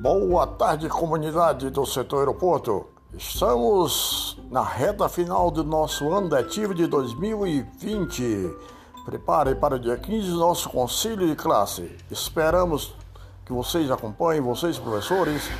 Boa tarde, comunidade do setor aeroporto. Estamos na reta final do nosso ano letivo de 2020. Prepare para o dia 15 nosso conselho de classe. Esperamos que vocês acompanhem, vocês professores,